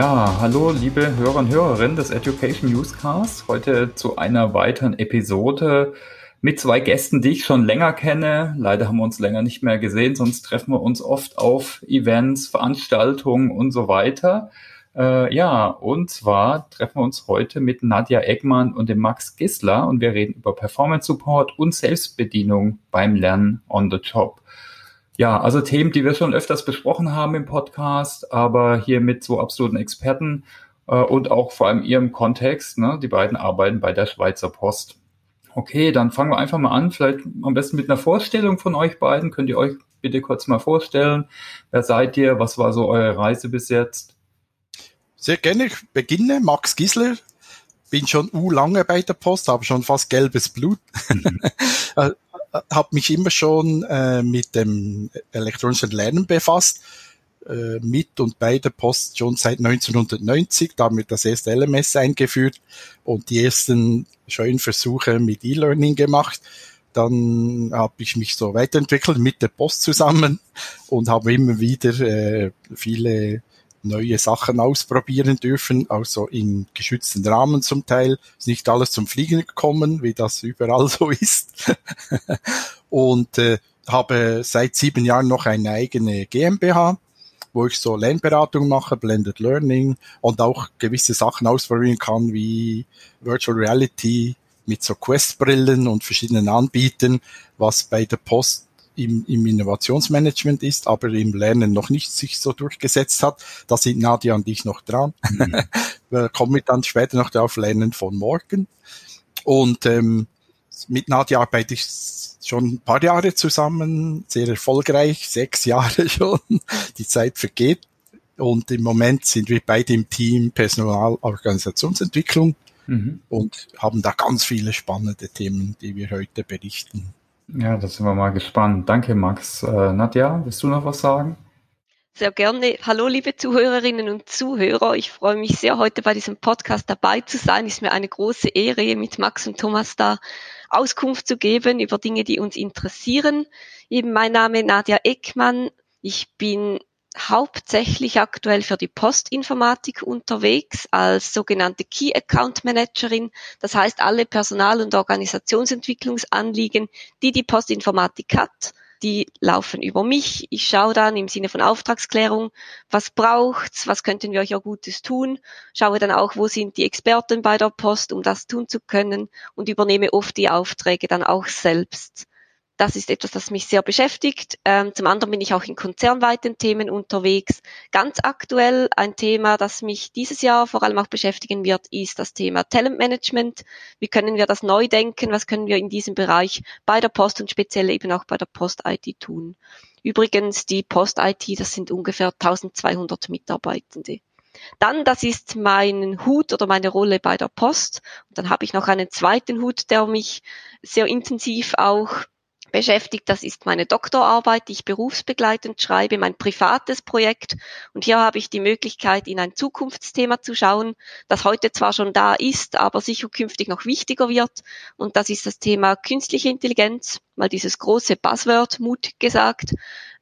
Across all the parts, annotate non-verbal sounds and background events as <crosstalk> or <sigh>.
Ja, hallo liebe Hörer und Hörerinnen des Education Newscast. Heute zu einer weiteren Episode mit zwei Gästen, die ich schon länger kenne. Leider haben wir uns länger nicht mehr gesehen, sonst treffen wir uns oft auf Events, Veranstaltungen und so weiter. Äh, ja, und zwar treffen wir uns heute mit Nadja Eggmann und dem Max Gisler und wir reden über Performance Support und Selbstbedienung beim Lernen on the Job. Ja, also Themen, die wir schon öfters besprochen haben im Podcast, aber hier mit so absoluten Experten äh, und auch vor allem ihrem Kontext. Ne? Die beiden arbeiten bei der Schweizer Post. Okay, dann fangen wir einfach mal an. Vielleicht am besten mit einer Vorstellung von euch beiden. Könnt ihr euch bitte kurz mal vorstellen? Wer seid ihr? Was war so eure Reise bis jetzt? Sehr gerne. Ich beginne. Max Gisler. Bin schon u lange bei der Post, habe schon fast gelbes Blut. Mhm. <laughs> Äh, habe mich immer schon äh, mit dem elektronischen Lernen befasst, äh, mit und bei der Post schon seit 1990, damit das erste LMS eingeführt und die ersten schönen Versuche mit E-Learning gemacht. Dann habe ich mich so weiterentwickelt mit der Post zusammen und habe immer wieder äh, viele neue Sachen ausprobieren dürfen, also in geschützten Rahmen zum Teil. Ist nicht alles zum Fliegen gekommen, wie das überall <laughs> so ist. und äh, habe seit sieben Jahren noch eine eigene GmbH, wo ich so Lernberatung mache, Blended Learning und auch gewisse Sachen ausprobieren kann, wie Virtual Reality mit so Quest-Brillen und verschiedenen Anbietern, was bei der Post im, im Innovationsmanagement ist, aber im Lernen noch nicht sich so durchgesetzt hat. Da sind Nadia und ich noch dran. Mhm. <laughs> Wir kommen dann später noch auf Lernen von morgen. Und ähm, mit Nadia arbeite ich schon ein paar Jahre zusammen, sehr erfolgreich, sechs Jahre <laughs> schon. Die Zeit vergeht. Und im Moment sind wir beide im Team Personalorganisationsentwicklung mhm. und haben da ganz viele spannende Themen, die wir heute berichten. Ja, da sind wir mal gespannt. Danke, Max. Äh, Nadja, willst du noch was sagen? Sehr gerne. Hallo, liebe Zuhörerinnen und Zuhörer. Ich freue mich sehr, heute bei diesem Podcast dabei zu sein. Ist mir eine große Ehre, mit Max und Thomas da Auskunft zu geben über Dinge, die uns interessieren. Eben mein Name Nadja Eckmann. Ich bin hauptsächlich aktuell für die Postinformatik unterwegs als sogenannte Key Account Managerin. Das heißt, alle Personal- und Organisationsentwicklungsanliegen, die die Postinformatik hat, die laufen über mich. Ich schaue dann im Sinne von Auftragsklärung, was braucht's, was könnten wir euch ja Gutes tun. Schaue dann auch, wo sind die Experten bei der Post, um das tun zu können und übernehme oft die Aufträge dann auch selbst. Das ist etwas, das mich sehr beschäftigt. Ähm, zum anderen bin ich auch in konzernweiten Themen unterwegs. Ganz aktuell ein Thema, das mich dieses Jahr vor allem auch beschäftigen wird, ist das Thema Talentmanagement. Wie können wir das neu denken? Was können wir in diesem Bereich bei der Post und speziell eben auch bei der Post-IT tun? Übrigens, die Post-IT, das sind ungefähr 1200 Mitarbeitende. Dann, das ist mein Hut oder meine Rolle bei der Post. Und dann habe ich noch einen zweiten Hut, der mich sehr intensiv auch beschäftigt. Das ist meine Doktorarbeit, die ich berufsbegleitend schreibe, mein privates Projekt. Und hier habe ich die Möglichkeit, in ein Zukunftsthema zu schauen, das heute zwar schon da ist, aber sicher künftig noch wichtiger wird. Und das ist das Thema künstliche Intelligenz, mal dieses große Buzzword, mutig gesagt,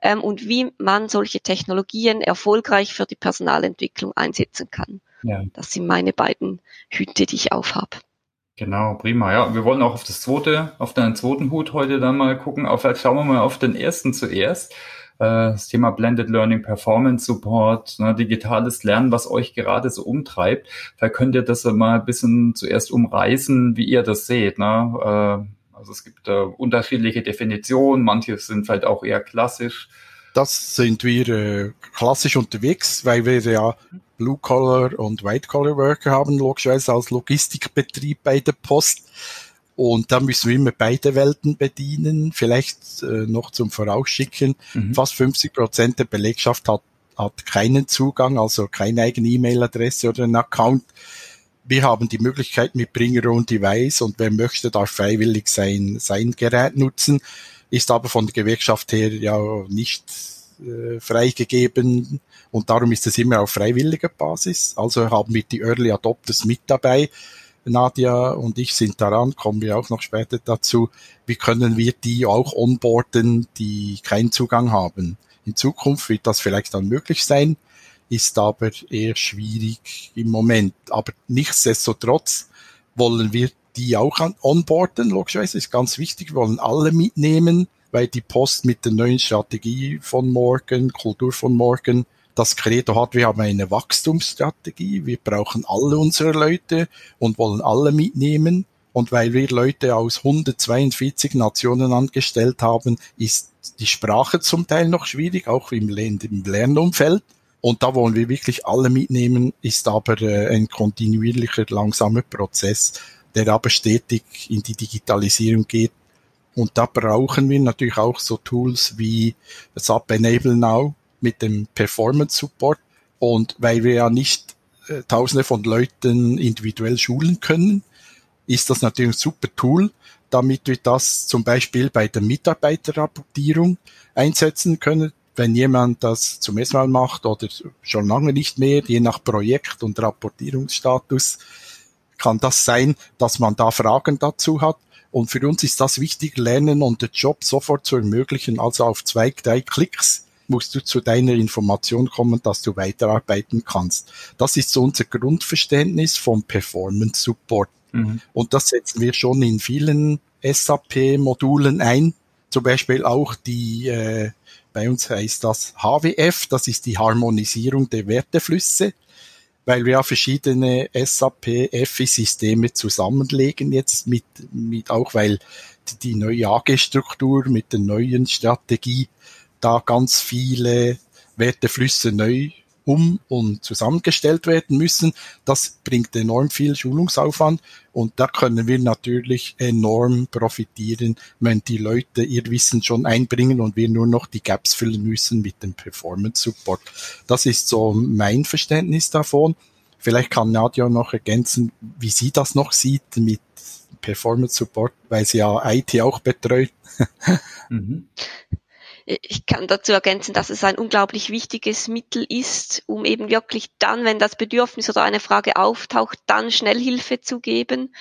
ähm, und wie man solche Technologien erfolgreich für die Personalentwicklung einsetzen kann. Ja. Das sind meine beiden Hüte, die ich aufhab. Genau, prima. Ja, wir wollen auch auf das zweite, auf deinen zweiten Hut heute dann mal gucken. Auf, vielleicht schauen wir mal auf den ersten zuerst. Äh, das Thema Blended Learning, Performance Support, ne, digitales Lernen, was euch gerade so umtreibt. Vielleicht könnt ihr das mal ein bisschen zuerst umreißen, wie ihr das seht. Ne? Äh, also es gibt unterschiedliche Definitionen, manche sind vielleicht auch eher klassisch. Das sind wir äh, klassisch unterwegs, weil wir ja Blue-Collar und White-Collar-Worker haben, logischerweise als Logistikbetrieb bei der Post. Und da müssen wir immer beide Welten bedienen. Vielleicht äh, noch zum Vorausschicken. Mhm. Fast 50 Prozent der Belegschaft hat, hat keinen Zugang, also keine eigene E-Mail-Adresse oder einen Account. Wir haben die Möglichkeit mit Bring Your Own Device und wer möchte, darf freiwillig sein, sein Gerät nutzen, ist aber von der Gewerkschaft her ja nicht äh, freigegeben und darum ist es immer auf freiwilliger Basis. Also haben wir die Early Adopters mit dabei. Nadia und ich sind daran, kommen wir auch noch später dazu. Wie können wir die auch onboarden, die keinen Zugang haben? In Zukunft wird das vielleicht dann möglich sein. ist aber eher schwierig im Moment. Aber nichtsdestotrotz wollen wir die auch an onboarden, logischerweise, ist ganz wichtig, wir wollen alle mitnehmen, weil die Post mit der neuen Strategie von morgen, Kultur von morgen, das Credo hat, wir haben eine Wachstumsstrategie, wir brauchen alle unsere Leute und wollen alle mitnehmen. Und weil wir Leute aus 142 Nationen angestellt haben, ist die Sprache zum Teil noch schwierig, auch im, im Lernumfeld. Und da wollen wir wirklich alle mitnehmen, ist aber äh, ein kontinuierlicher, langsamer Prozess, der aber stetig in die Digitalisierung geht. Und da brauchen wir natürlich auch so Tools wie SAP Enable Now mit dem Performance Support. Und weil wir ja nicht äh, tausende von Leuten individuell schulen können, ist das natürlich ein super Tool, damit wir das zum Beispiel bei der Mitarbeiterrapportierung einsetzen können wenn jemand das zum ersten Mal macht oder schon lange nicht mehr, je nach Projekt und Rapportierungsstatus, kann das sein, dass man da Fragen dazu hat. Und für uns ist das wichtig, Lernen und den Job sofort zu ermöglichen. Also auf zwei, drei Klicks musst du zu deiner Information kommen, dass du weiterarbeiten kannst. Das ist so unser Grundverständnis vom Performance Support. Mhm. Und das setzen wir schon in vielen SAP-Modulen ein. Zum Beispiel auch die äh, bei uns heißt das HWF, das ist die Harmonisierung der Werteflüsse, weil wir ja verschiedene SAP-FI-Systeme zusammenlegen jetzt mit, mit auch weil die neue AG-Struktur mit der neuen Strategie da ganz viele Werteflüsse neu um und zusammengestellt werden müssen. Das bringt enorm viel Schulungsaufwand und da können wir natürlich enorm profitieren, wenn die Leute ihr Wissen schon einbringen und wir nur noch die Gaps füllen müssen mit dem Performance Support. Das ist so mein Verständnis davon. Vielleicht kann Nadja noch ergänzen, wie sie das noch sieht mit Performance Support, weil sie ja IT auch betreut. mhm. Ich kann dazu ergänzen, dass es ein unglaublich wichtiges Mittel ist, um eben wirklich dann, wenn das Bedürfnis oder eine Frage auftaucht, dann Schnellhilfe zu geben.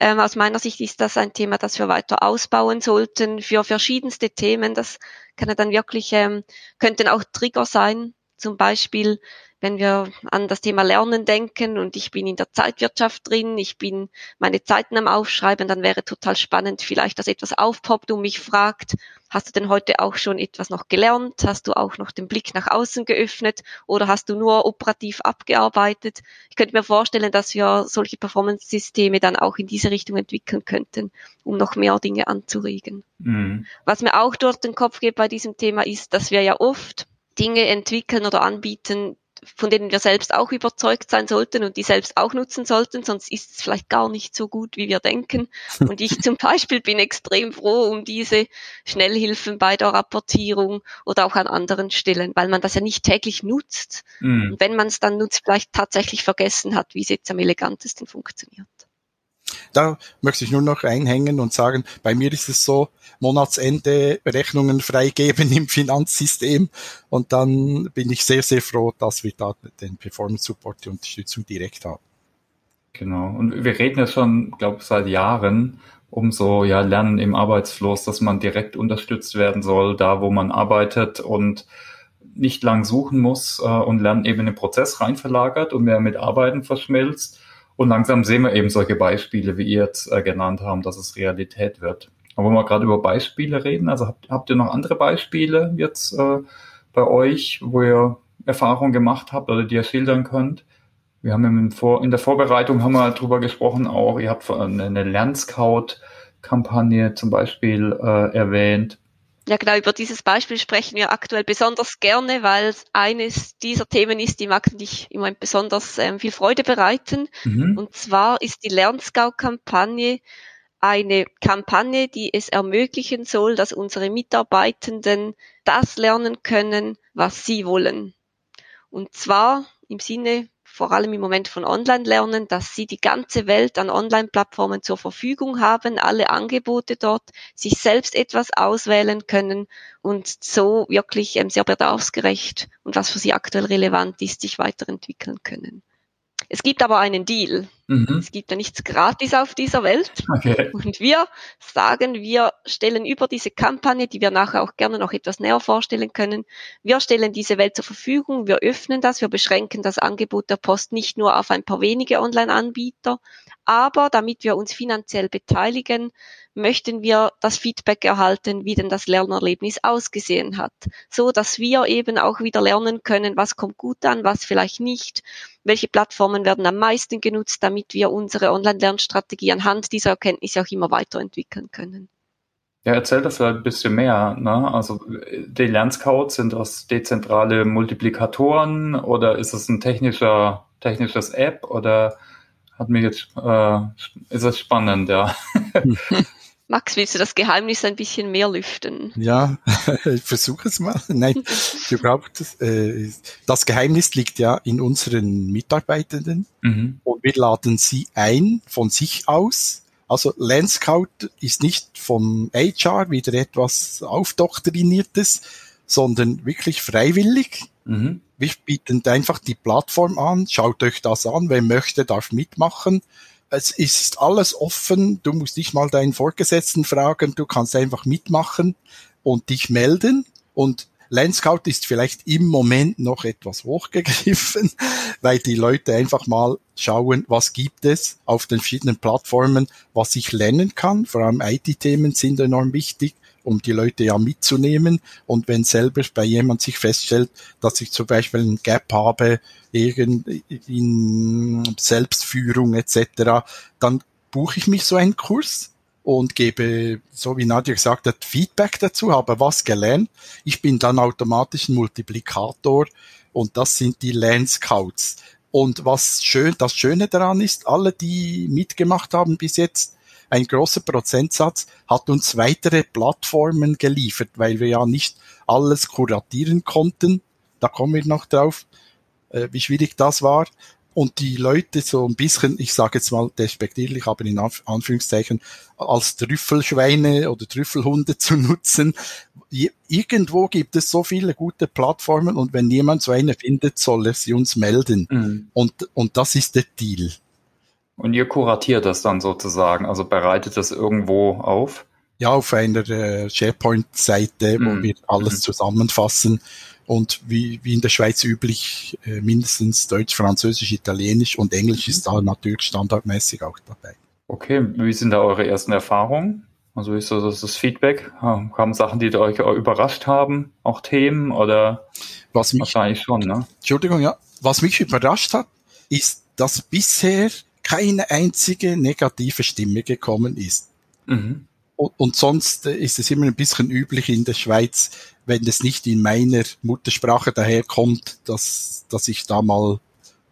Ähm, aus meiner Sicht ist das ein Thema, das wir weiter ausbauen sollten für verschiedenste Themen. Das kann dann wirklich, ähm, könnten auch Trigger sein. Zum Beispiel wenn wir an das Thema Lernen denken und ich bin in der Zeitwirtschaft drin, ich bin meine Zeiten am Aufschreiben, dann wäre total spannend vielleicht, dass etwas aufpoppt und mich fragt, hast du denn heute auch schon etwas noch gelernt? Hast du auch noch den Blick nach außen geöffnet oder hast du nur operativ abgearbeitet? Ich könnte mir vorstellen, dass wir solche Performance-Systeme dann auch in diese Richtung entwickeln könnten, um noch mehr Dinge anzuregen. Mhm. Was mir auch durch den Kopf geht bei diesem Thema ist, dass wir ja oft Dinge entwickeln oder anbieten, von denen wir selbst auch überzeugt sein sollten und die selbst auch nutzen sollten, sonst ist es vielleicht gar nicht so gut, wie wir denken. <laughs> Und ich zum Beispiel bin extrem froh um diese Schnellhilfen bei der Rapportierung oder auch an anderen Stellen, weil man das ja nicht täglich nutzt. Mhm. Und wenn man es dann nutzt, vielleicht tatsächlich vergessen hat, wie es jetzt am elegantesten funktioniert. Da möchte ich nur noch einhängen und sagen, bei mir ist es so, Monatsende Rechnungen freigeben im Finanzsystem und dann bin ich sehr, sehr froh, dass wir da den Performance Support, die Unterstützung direkt haben. Genau. Und wir reden ja schon, glaube ich, seit Jahren um so ja Lernen im Arbeitsfluss, dass man direkt unterstützt werden soll, da wo man arbeitet und nicht lang suchen muss äh, und Lernen eben den Prozess rein verlagert und mehr mit Arbeiten verschmilzt. Und langsam sehen wir eben solche Beispiele, wie ihr jetzt äh, genannt haben, dass es Realität wird. Aber wenn wir gerade über Beispiele reden, also habt, habt ihr noch andere Beispiele jetzt äh, bei euch, wo ihr Erfahrungen gemacht habt oder die ihr schildern könnt? Wir haben in, der Vorbereitung haben wir drüber gesprochen auch, ihr habt eine Lernscout-Kampagne zum Beispiel äh, erwähnt. Ja, genau, über dieses Beispiel sprechen wir aktuell besonders gerne, weil es eines dieser Themen ist, die Max und ich im Moment besonders ähm, viel Freude bereiten. Mhm. Und zwar ist die Lernscout-Kampagne eine Kampagne, die es ermöglichen soll, dass unsere Mitarbeitenden das lernen können, was sie wollen. Und zwar im Sinne vor allem im Moment von Online-Lernen, dass sie die ganze Welt an Online-Plattformen zur Verfügung haben, alle Angebote dort, sich selbst etwas auswählen können und so wirklich ähm, sehr bedarfsgerecht und was für sie aktuell relevant ist, sich weiterentwickeln können. Es gibt aber einen Deal. Mhm. Es gibt ja nichts gratis auf dieser Welt. Okay. Und wir sagen, wir stellen über diese Kampagne, die wir nachher auch gerne noch etwas näher vorstellen können, wir stellen diese Welt zur Verfügung, wir öffnen das, wir beschränken das Angebot der Post nicht nur auf ein paar wenige Online-Anbieter, aber damit wir uns finanziell beteiligen, möchten wir das Feedback erhalten, wie denn das Lernerlebnis ausgesehen hat, so dass wir eben auch wieder lernen können, was kommt gut an, was vielleicht nicht, welche Plattformen werden am meisten genutzt, damit wir unsere Online-Lernstrategie anhand dieser Erkenntnisse auch immer weiterentwickeln können. Ja, erzähl das vielleicht ein bisschen mehr. Ne? Also die Lernscouts, sind das dezentrale Multiplikatoren oder ist es ein technischer, technisches App oder hat mich jetzt, äh, ist es spannend, ja. <laughs> Max, willst du das Geheimnis ein bisschen mehr lüften? Ja, <laughs> ich versuche es mal. Nein, überhaupt, äh, das Geheimnis liegt ja in unseren Mitarbeitenden mhm. und wir laden sie ein von sich aus. Also Landscout ist nicht vom HR wieder etwas aufdoktriniertes, sondern wirklich freiwillig. Mhm. Wir bieten einfach die Plattform an, schaut euch das an, wer möchte, darf mitmachen. Es ist alles offen, du musst nicht mal deinen Vorgesetzten fragen, du kannst einfach mitmachen und dich melden. Und Landscout ist vielleicht im Moment noch etwas hochgegriffen, <laughs> weil die Leute einfach mal schauen, was gibt es auf den verschiedenen Plattformen, was ich lernen kann. Vor allem IT-Themen sind enorm wichtig um die Leute ja mitzunehmen. Und wenn selber bei jemand sich feststellt, dass ich zum Beispiel ein Gap habe, irgend in Selbstführung etc., dann buche ich mich so einen Kurs und gebe, so wie Nadja gesagt hat, Feedback dazu, habe was gelernt. Ich bin dann automatisch ein Multiplikator und das sind die Landscouts. Und was schön, das Schöne daran ist, alle, die mitgemacht haben bis jetzt, ein großer Prozentsatz hat uns weitere Plattformen geliefert, weil wir ja nicht alles kuratieren konnten. Da kommen wir noch drauf, äh, wie schwierig das war. Und die Leute so ein bisschen, ich sage jetzt mal despektierlich, aber in Anführungszeichen, als Trüffelschweine oder Trüffelhunde <laughs> zu nutzen. Irgendwo gibt es so viele gute Plattformen und wenn jemand so eine findet, soll er sie uns melden. Mhm. Und, und das ist der Deal. Und ihr kuratiert das dann sozusagen, also bereitet das irgendwo auf? Ja, auf einer äh, SharePoint-Seite, mm. wo mhm. wir alles mm. zusammenfassen und wie, wie in der Schweiz üblich äh, mindestens Deutsch, Französisch, Italienisch und Englisch ist da natürlich standardmäßig auch dabei. Okay, wie sind da eure ersten Erfahrungen? Also ist das das Feedback? Kamen Sachen, die euch überrascht haben, auch Themen oder was mich, wahrscheinlich schon, ne? Entschuldigung, ja. Was mich überrascht hat, ist, dass bisher keine einzige negative Stimme gekommen ist. Mhm. Und, und, sonst ist es immer ein bisschen üblich in der Schweiz, wenn es nicht in meiner Muttersprache daherkommt, dass, dass ich da mal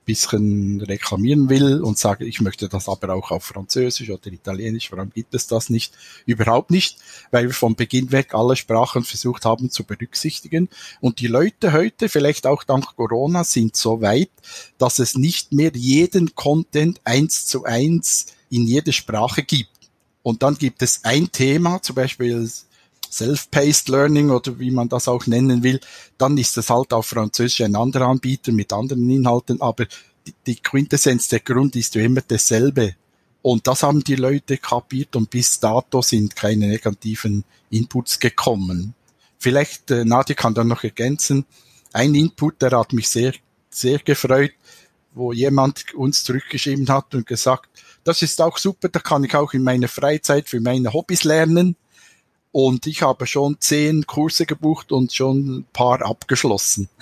bisschen reklamieren will und sage, ich möchte das aber auch auf Französisch oder Italienisch, warum gibt es das nicht? Überhaupt nicht, weil wir von Beginn weg alle Sprachen versucht haben zu berücksichtigen. Und die Leute heute, vielleicht auch dank Corona, sind so weit, dass es nicht mehr jeden Content eins zu eins in jede Sprache gibt. Und dann gibt es ein Thema, zum Beispiel Self-Paced Learning oder wie man das auch nennen will, dann ist es halt auf Französisch ein anderer Anbieter mit anderen Inhalten, aber die, die Quintessenz, der Grund ist immer dasselbe. Und das haben die Leute kapiert und bis dato sind keine negativen Inputs gekommen. Vielleicht, äh, Nadia kann dann noch ergänzen, ein Input, der hat mich sehr, sehr gefreut, wo jemand uns zurückgeschrieben hat und gesagt, das ist auch super, da kann ich auch in meiner Freizeit für meine Hobbys lernen. Und ich habe schon zehn Kurse gebucht und schon ein paar abgeschlossen. <laughs>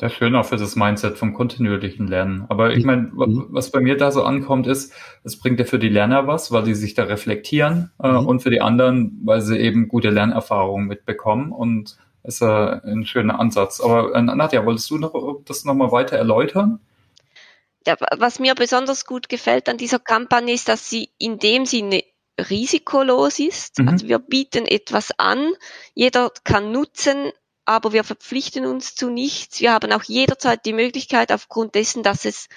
Das ist schön auch für das Mindset vom kontinuierlichen Lernen. Aber ich meine, mhm. was bei mir da so ankommt, ist, es bringt ja für die Lerner was, weil die sich da reflektieren äh, mhm. und für die anderen, weil sie eben gute Lernerfahrungen mitbekommen und ist äh, ein schöner Ansatz. Aber äh, Nadja, wolltest du noch das nochmal weiter erläutern? Ja, was mir besonders gut gefällt an dieser Kampagne ist, dass sie in dem Sinne risikolos ist. Mhm. Also wir bieten etwas an, jeder kann nutzen, aber wir verpflichten uns zu nichts. Wir haben auch jederzeit die Möglichkeit, aufgrund dessen, dass es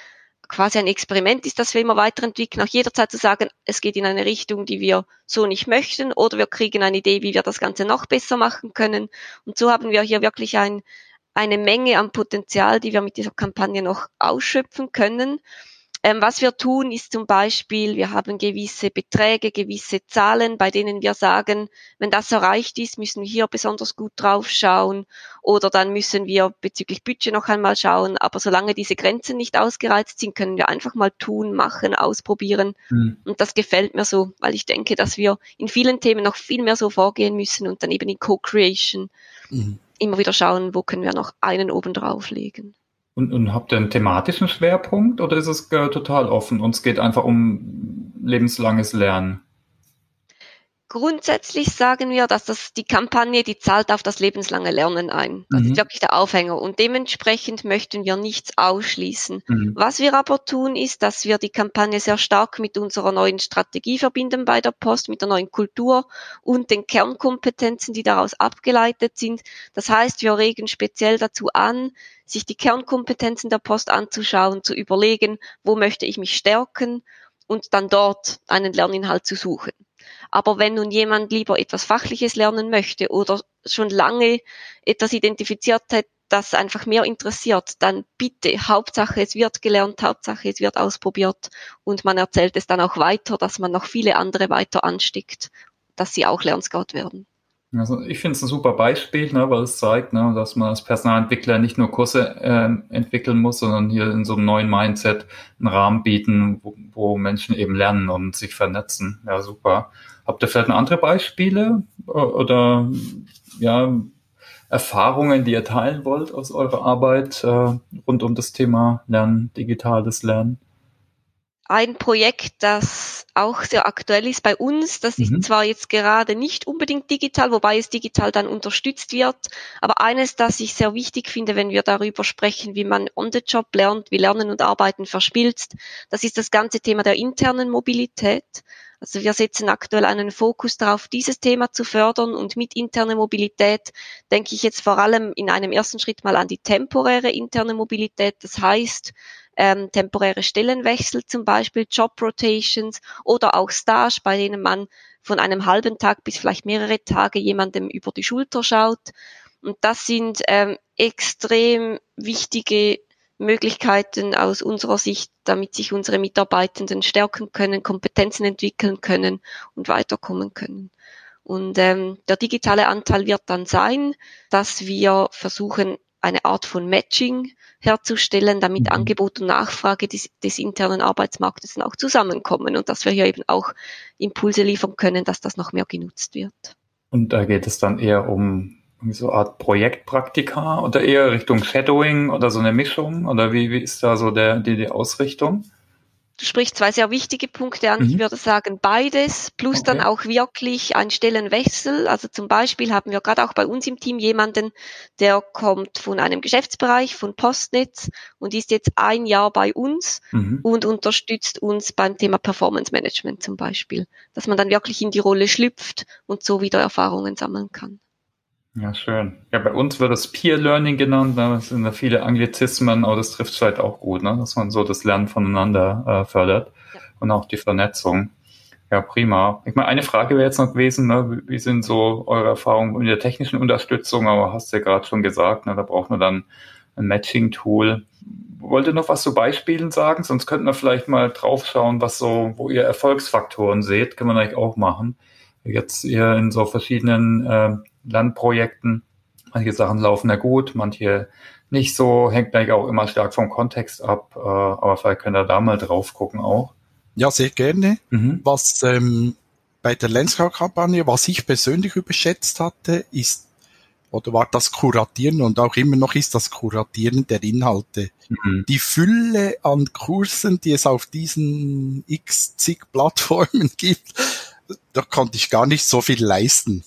quasi ein Experiment ist, das wir immer weiterentwickeln, auch jederzeit zu sagen, es geht in eine Richtung, die wir so nicht möchten, oder wir kriegen eine Idee, wie wir das Ganze noch besser machen können. Und so haben wir hier wirklich ein, eine Menge an Potenzial, die wir mit dieser Kampagne noch ausschöpfen können. Ähm, was wir tun, ist zum Beispiel, wir haben gewisse Beträge, gewisse Zahlen, bei denen wir sagen, wenn das erreicht ist, müssen wir hier besonders gut drauf schauen oder dann müssen wir bezüglich Budget noch einmal schauen. Aber solange diese Grenzen nicht ausgereizt sind, können wir einfach mal tun, machen, ausprobieren. Mhm. Und das gefällt mir so, weil ich denke, dass wir in vielen Themen noch viel mehr so vorgehen müssen und dann eben in Co-Creation mhm. immer wieder schauen, wo können wir noch einen oben drauflegen. Und, und habt ihr einen thematischen Schwerpunkt oder ist es äh, total offen und es geht einfach um lebenslanges Lernen? Grundsätzlich sagen wir, dass das die Kampagne, die zahlt auf das lebenslange Lernen ein. Das mhm. ist wirklich der Aufhänger. Und dementsprechend möchten wir nichts ausschließen. Mhm. Was wir aber tun, ist, dass wir die Kampagne sehr stark mit unserer neuen Strategie verbinden bei der Post, mit der neuen Kultur und den Kernkompetenzen, die daraus abgeleitet sind. Das heißt, wir regen speziell dazu an, sich die Kernkompetenzen der Post anzuschauen, zu überlegen, wo möchte ich mich stärken und dann dort einen Lerninhalt zu suchen. Aber wenn nun jemand lieber etwas Fachliches lernen möchte oder schon lange etwas identifiziert hat, das einfach mehr interessiert, dann bitte, Hauptsache es wird gelernt, Hauptsache es wird ausprobiert und man erzählt es dann auch weiter, dass man noch viele andere weiter ansteckt, dass sie auch Lernscout werden. Also ich finde es ein super Beispiel, ne, weil es zeigt, ne, dass man als Personalentwickler nicht nur Kurse äh, entwickeln muss, sondern hier in so einem neuen Mindset einen Rahmen bieten, wo, wo Menschen eben lernen und sich vernetzen. Ja, super. Habt ihr vielleicht andere Beispiele oder ja, Erfahrungen, die ihr teilen wollt aus eurer Arbeit äh, rund um das Thema Lernen, digitales Lernen? ein Projekt, das auch sehr aktuell ist bei uns. Das mhm. ist zwar jetzt gerade nicht unbedingt digital, wobei es digital dann unterstützt wird, aber eines, das ich sehr wichtig finde, wenn wir darüber sprechen, wie man on the job lernt, wie Lernen und Arbeiten verspilzt, das ist das ganze Thema der internen Mobilität. Also wir setzen aktuell einen Fokus darauf, dieses Thema zu fördern und mit interner Mobilität denke ich jetzt vor allem in einem ersten Schritt mal an die temporäre interne Mobilität. Das heißt, ähm, temporäre Stellenwechsel zum Beispiel, Job Rotations oder auch Stage, bei denen man von einem halben Tag bis vielleicht mehrere Tage jemandem über die Schulter schaut. Und das sind ähm, extrem wichtige Möglichkeiten aus unserer Sicht, damit sich unsere Mitarbeitenden stärken können, Kompetenzen entwickeln können und weiterkommen können. Und ähm, der digitale Anteil wird dann sein, dass wir versuchen, eine Art von Matching herzustellen, damit mhm. Angebot und Nachfrage des, des, internen Arbeitsmarktes dann auch zusammenkommen und dass wir hier eben auch Impulse liefern können, dass das noch mehr genutzt wird. Und da geht es dann eher um so eine Art Projektpraktika oder eher Richtung Shadowing oder so eine Mischung? Oder wie, wie ist da so der, die, die Ausrichtung? Du sprichst zwei sehr wichtige Punkte an. Mhm. Ich würde sagen beides, plus okay. dann auch wirklich ein Stellenwechsel. Also zum Beispiel haben wir gerade auch bei uns im Team jemanden, der kommt von einem Geschäftsbereich von Postnetz und ist jetzt ein Jahr bei uns mhm. und unterstützt uns beim Thema Performance Management zum Beispiel. Dass man dann wirklich in die Rolle schlüpft und so wieder Erfahrungen sammeln kann. Ja, schön. Ja, bei uns wird das Peer Learning genannt. Da sind da viele Anglizismen, aber das trifft vielleicht auch gut, ne? dass man so das Lernen voneinander äh, fördert ja. und auch die Vernetzung. Ja, prima. Ich meine, eine Frage wäre jetzt noch gewesen, ne? wie sind so eure Erfahrungen in der technischen Unterstützung? Aber hast du ja gerade schon gesagt, ne? da braucht man dann ein Matching-Tool. Wollt ihr noch was zu Beispielen sagen? Sonst könnten wir vielleicht mal draufschauen, was so, wo ihr Erfolgsfaktoren seht, kann man eigentlich auch machen. Jetzt ihr in so verschiedenen äh, Lernprojekten. Manche Sachen laufen ja gut, manche nicht so, hängt eigentlich auch immer stark vom Kontext ab, äh, aber vielleicht könnt ihr da mal drauf gucken auch. Ja, sehr gerne. Mhm. Was ähm, bei der Lenscar-Kampagne, was ich persönlich überschätzt hatte, ist oder war das Kuratieren und auch immer noch ist das Kuratieren der Inhalte. Mhm. Die Fülle an Kursen, die es auf diesen x zig Plattformen <laughs> gibt, da konnte ich gar nicht so viel leisten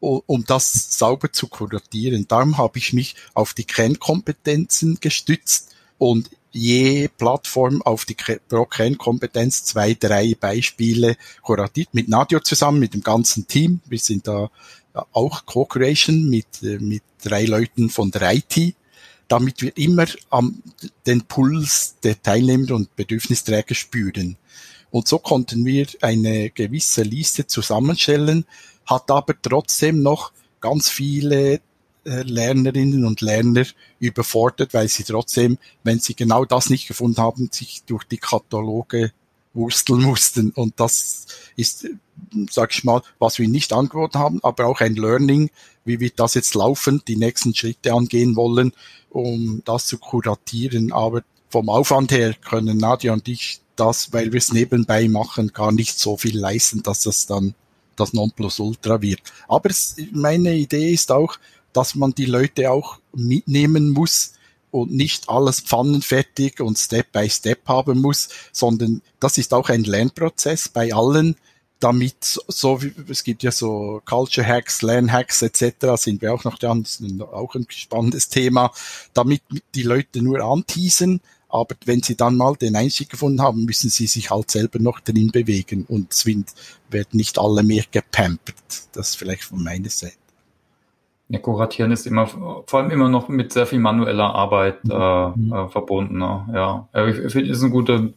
um das sauber zu kuratieren. Darum habe ich mich auf die Kernkompetenzen gestützt und je Plattform auf die pro Kernkompetenz zwei, drei Beispiele kuratiert mit Nadio zusammen, mit dem ganzen Team. Wir sind da auch Co-Creation mit, äh, mit drei Leuten von der IT, damit wir immer am, den Puls der Teilnehmer und Bedürfnisträger spüren. Und so konnten wir eine gewisse Liste zusammenstellen, hat aber trotzdem noch ganz viele äh, Lernerinnen und Lerner überfordert, weil sie trotzdem, wenn sie genau das nicht gefunden haben, sich durch die Kataloge wursteln mussten. Und das ist, sag ich mal, was wir nicht angeboten haben, aber auch ein Learning, wie wir das jetzt laufend die nächsten Schritte angehen wollen, um das zu kuratieren. Aber vom Aufwand her können Nadja und ich das, weil wir es nebenbei machen, gar nicht so viel leisten, dass das dann das Nonplusultra wird. Aber es, meine Idee ist auch, dass man die Leute auch mitnehmen muss, und nicht alles pfannenfertig und Step by Step haben muss, sondern das ist auch ein Lernprozess bei allen, damit so wie es gibt ja so Culture Hacks, Lernhacks etc. sind wir auch noch dran, das ist auch ein spannendes Thema, damit die Leute nur anteasen, aber wenn sie dann mal den Einstieg gefunden haben, müssen sie sich halt selber noch drin bewegen und es werden nicht alle mehr gepampert. Das ist vielleicht von meiner Seite. Ja, Kuratieren ist immer, vor allem immer noch mit sehr viel manueller Arbeit mhm. äh, mhm. äh, verbunden. Ne? Ja, ich finde, ist ein guter,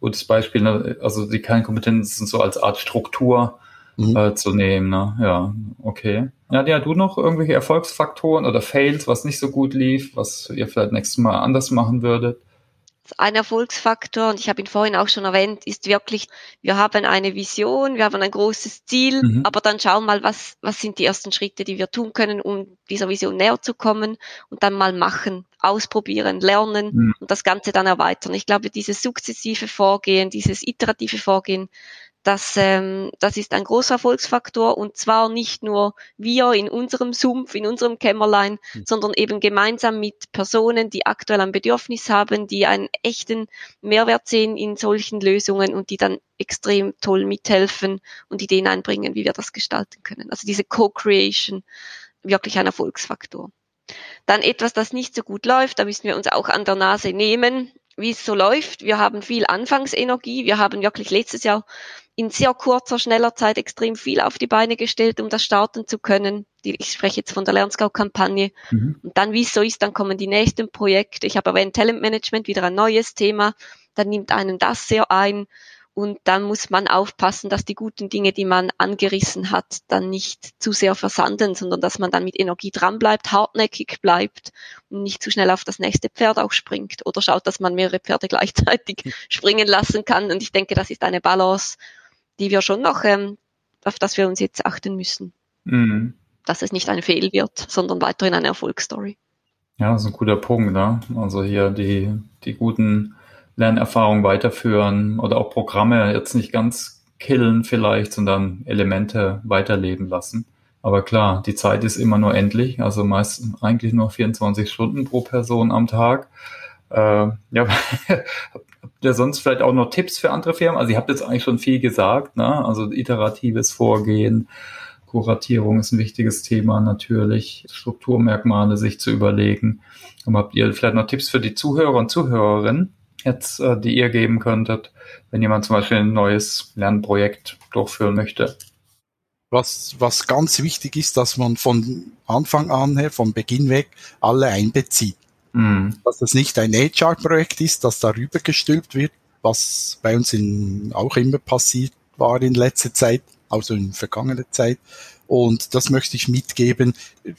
gutes Beispiel. Ne? Also die Kernkompetenzen so als Art Struktur mhm. äh, zu nehmen. Ne? Ja, okay. Ja, ja, du noch irgendwelche Erfolgsfaktoren oder Fails, was nicht so gut lief, was ihr vielleicht nächstes Mal anders machen würdet? Ein Erfolgsfaktor, und ich habe ihn vorhin auch schon erwähnt, ist wirklich, wir haben eine Vision, wir haben ein großes Ziel, mhm. aber dann schauen mal, was, was sind die ersten Schritte, die wir tun können, um dieser Vision näher zu kommen und dann mal machen, ausprobieren, lernen mhm. und das Ganze dann erweitern. Ich glaube, dieses sukzessive Vorgehen, dieses iterative Vorgehen, das, ähm, das ist ein großer Erfolgsfaktor und zwar nicht nur wir in unserem Sumpf, in unserem Kämmerlein, mhm. sondern eben gemeinsam mit Personen, die aktuell ein Bedürfnis haben, die einen echten Mehrwert sehen in solchen Lösungen und die dann extrem toll mithelfen und Ideen einbringen, wie wir das gestalten können. Also diese Co-Creation, wirklich ein Erfolgsfaktor. Dann etwas, das nicht so gut läuft, da müssen wir uns auch an der Nase nehmen, wie es so läuft. Wir haben viel Anfangsenergie. Wir haben wirklich letztes Jahr in sehr kurzer, schneller Zeit extrem viel auf die Beine gestellt, um das starten zu können. Ich spreche jetzt von der Lernskau-Kampagne. Mhm. Und dann, wie es so ist, dann kommen die nächsten Projekte. Ich habe erwähnt, Talentmanagement, wieder ein neues Thema. Dann nimmt einen das sehr ein. Und dann muss man aufpassen, dass die guten Dinge, die man angerissen hat, dann nicht zu sehr versanden, sondern dass man dann mit Energie dranbleibt, hartnäckig bleibt und nicht zu schnell auf das nächste Pferd auch springt oder schaut, dass man mehrere Pferde <laughs> gleichzeitig springen lassen kann. Und ich denke, das ist eine Balance, die wir schon noch, ähm, auf das wir uns jetzt achten müssen. Mhm. Dass es nicht ein Fehl wird, sondern weiterhin eine Erfolgsstory. Ja, das ist ein guter Punkt, ne? Also hier die, die guten Lernerfahrungen weiterführen oder auch Programme jetzt nicht ganz killen vielleicht, sondern Elemente weiterleben lassen. Aber klar, die Zeit ist immer nur endlich, also meist eigentlich nur 24 Stunden pro Person am Tag. Äh, ja, <laughs> habt ihr sonst vielleicht auch noch Tipps für andere Firmen? Also ihr habt jetzt eigentlich schon viel gesagt, ne? Also iteratives Vorgehen, Kuratierung ist ein wichtiges Thema natürlich, Strukturmerkmale sich zu überlegen. Aber habt ihr vielleicht noch Tipps für die Zuhörer und Zuhörerinnen jetzt, äh, die ihr geben könntet, wenn jemand zum Beispiel ein neues Lernprojekt durchführen möchte? Was, was ganz wichtig ist, dass man von Anfang an her, vom Beginn weg, alle einbezieht. Mhm. Dass das nicht ein HR-Projekt ist, das darüber gestülpt wird, was bei uns in, auch immer passiert war in letzter Zeit, also in vergangener Zeit. Und das möchte ich mitgeben.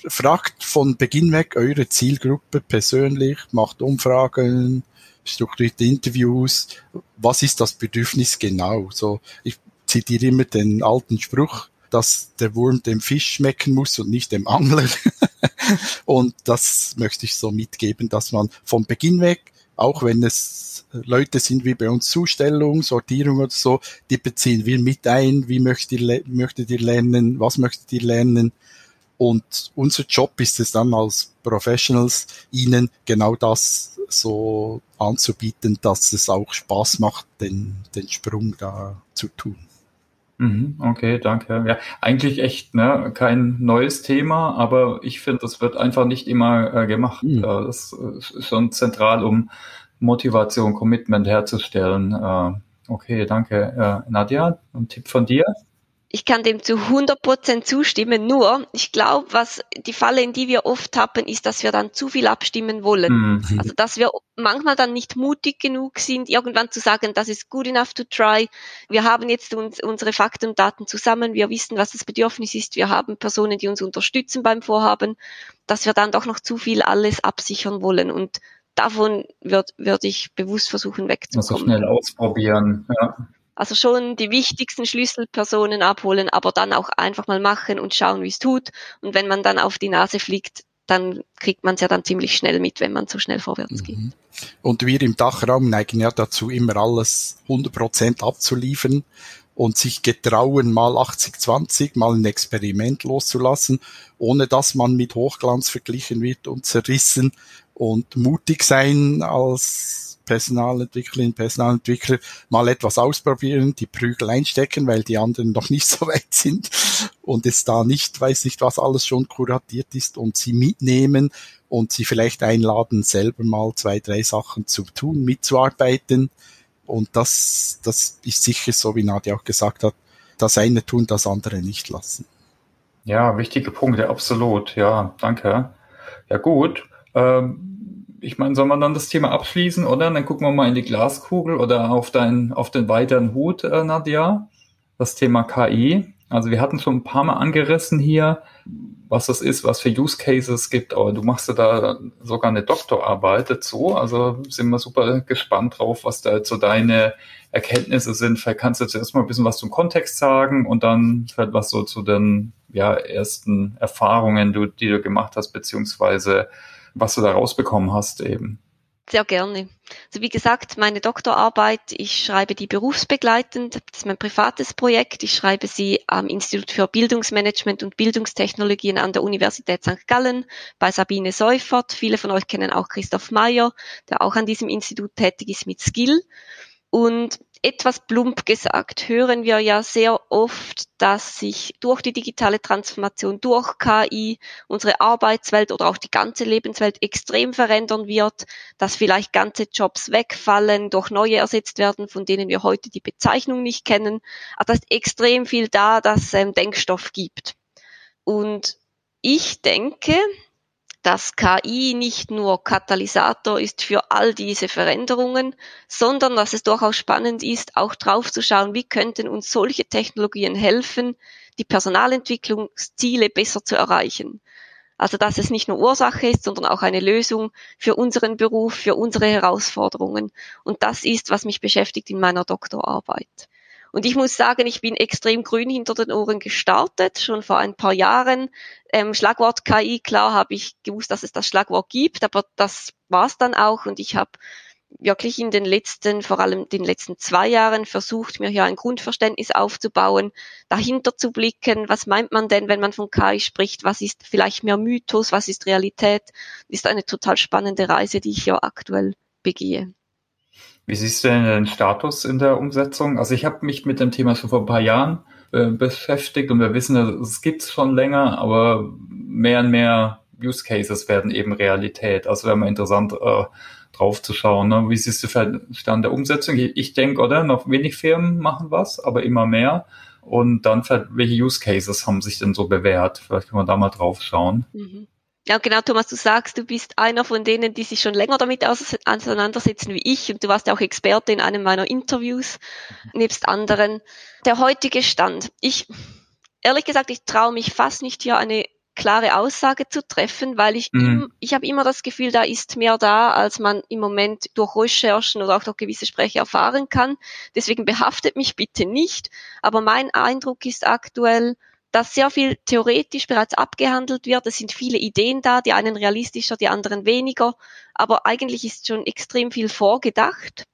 Fragt von Beginn weg eure Zielgruppe persönlich, macht Umfragen, strukturierte Interviews. Was ist das Bedürfnis genau? So, ich zitiere immer den alten Spruch, dass der Wurm dem Fisch schmecken muss und nicht dem Angler. <laughs> und das möchte ich so mitgeben, dass man vom Beginn weg, auch wenn es Leute sind wie bei uns Zustellung, Sortierung oder so, die beziehen wir mit ein, wie möchtet ihr, möchtet ihr lernen, was möchtet ihr lernen. Und unser Job ist es dann als Professionals, ihnen genau das so anzubieten, dass es auch Spaß macht, den, den Sprung da zu tun. Mhm, okay, danke. Ja, eigentlich echt ne, kein neues Thema, aber ich finde, das wird einfach nicht immer äh, gemacht. Mhm. das ist schon zentral, um Motivation, Commitment herzustellen. Äh, okay, danke. Äh, Nadja, ein Tipp von dir? Ich kann dem zu 100 Prozent zustimmen. Nur, ich glaube, was die Falle, in die wir oft tappen, ist, dass wir dann zu viel abstimmen wollen. Mhm. Also, dass wir manchmal dann nicht mutig genug sind, irgendwann zu sagen, das ist good enough to try. Wir haben jetzt uns, unsere Fakten und Daten zusammen. Wir wissen, was das Bedürfnis ist. Wir haben Personen, die uns unterstützen beim Vorhaben, dass wir dann doch noch zu viel alles absichern wollen. Und davon würde würd ich bewusst versuchen wegzukommen. Also schnell ausprobieren, ja. Also schon die wichtigsten Schlüsselpersonen abholen, aber dann auch einfach mal machen und schauen, wie es tut. Und wenn man dann auf die Nase fliegt, dann kriegt man es ja dann ziemlich schnell mit, wenn man so schnell vorwärts geht. Mhm. Und wir im Dachraum neigen ja dazu, immer alles 100% abzuliefern und sich getrauen, mal 80-20, mal ein Experiment loszulassen, ohne dass man mit Hochglanz verglichen wird und zerrissen und mutig sein als Personalentwicklerin, Personalentwickler mal etwas ausprobieren, die Prügel einstecken, weil die anderen noch nicht <laughs> so weit sind und es da nicht, weiß nicht, was alles schon kuratiert ist und sie mitnehmen und sie vielleicht einladen, selber mal zwei, drei Sachen zu tun, mitzuarbeiten. Und das, das ist sicher so, wie Nadja auch gesagt hat, das eine tun, das andere nicht lassen. Ja, wichtige Punkte, absolut. Ja, danke. Ja, gut. Ähm ich meine, soll man dann das Thema abschließen, oder? Dann gucken wir mal in die Glaskugel oder auf, dein, auf den weiteren Hut, äh, Nadja. Das Thema KI. Also wir hatten schon ein paar Mal angerissen hier, was das ist, was für Use Cases es gibt, aber du machst ja da sogar eine Doktorarbeit dazu. Also sind wir super gespannt drauf, was da jetzt so deine Erkenntnisse sind. Vielleicht kannst du zuerst mal ein bisschen was zum Kontext sagen und dann vielleicht was so zu den ja, ersten Erfahrungen, die du gemacht hast, beziehungsweise was du da rausbekommen hast eben. Sehr gerne. Also wie gesagt, meine Doktorarbeit, ich schreibe die berufsbegleitend, das ist mein privates Projekt. Ich schreibe sie am Institut für Bildungsmanagement und Bildungstechnologien an der Universität St. Gallen bei Sabine Seufert. Viele von euch kennen auch Christoph Meyer, der auch an diesem Institut tätig ist mit Skill. Und etwas plump gesagt, hören wir ja sehr oft, dass sich durch die digitale Transformation, durch KI unsere Arbeitswelt oder auch die ganze Lebenswelt extrem verändern wird, dass vielleicht ganze Jobs wegfallen, durch neue ersetzt werden, von denen wir heute die Bezeichnung nicht kennen. Also da ist extrem viel da, das ähm, Denkstoff gibt. Und ich denke, dass KI nicht nur Katalysator ist für all diese Veränderungen, sondern dass es durchaus spannend ist, auch draufzuschauen, wie könnten uns solche Technologien helfen, die Personalentwicklungsziele besser zu erreichen. Also dass es nicht nur Ursache ist, sondern auch eine Lösung für unseren Beruf, für unsere Herausforderungen. Und das ist, was mich beschäftigt in meiner Doktorarbeit. Und ich muss sagen, ich bin extrem grün hinter den Ohren gestartet, schon vor ein paar Jahren. Ähm, Schlagwort KI, klar habe ich gewusst, dass es das Schlagwort gibt, aber das war's dann auch. Und ich habe wirklich in den letzten, vor allem den letzten zwei Jahren versucht, mir hier ein Grundverständnis aufzubauen, dahinter zu blicken, was meint man denn, wenn man von KI spricht, was ist vielleicht mehr Mythos, was ist Realität, ist eine total spannende Reise, die ich hier aktuell begehe. Wie siehst du denn den Status in der Umsetzung? Also ich habe mich mit dem Thema schon vor ein paar Jahren äh, beschäftigt und wir wissen, es gibt es schon länger, aber mehr und mehr Use Cases werden eben Realität. Also wäre mal interessant äh, drauf zu schauen. Ne? Wie siehst du den Stand der Umsetzung? Ich, ich denke, oder? Noch wenig Firmen machen was, aber immer mehr. Und dann, welche Use Cases haben sich denn so bewährt? Vielleicht können wir da mal drauf schauen. Mhm. Ja, genau, Thomas, du sagst, du bist einer von denen, die sich schon länger damit auseinandersetzen wie ich und du warst ja auch Experte in einem meiner Interviews, nebst anderen. Der heutige Stand. Ich, ehrlich gesagt, ich traue mich fast nicht hier eine klare Aussage zu treffen, weil ich, mhm. ich habe immer das Gefühl, da ist mehr da, als man im Moment durch Recherchen oder auch durch gewisse Sprecher erfahren kann. Deswegen behaftet mich bitte nicht. Aber mein Eindruck ist aktuell, dass sehr viel theoretisch bereits abgehandelt wird. Es sind viele Ideen da, die einen realistischer, die anderen weniger. Aber eigentlich ist schon extrem viel vorgedacht.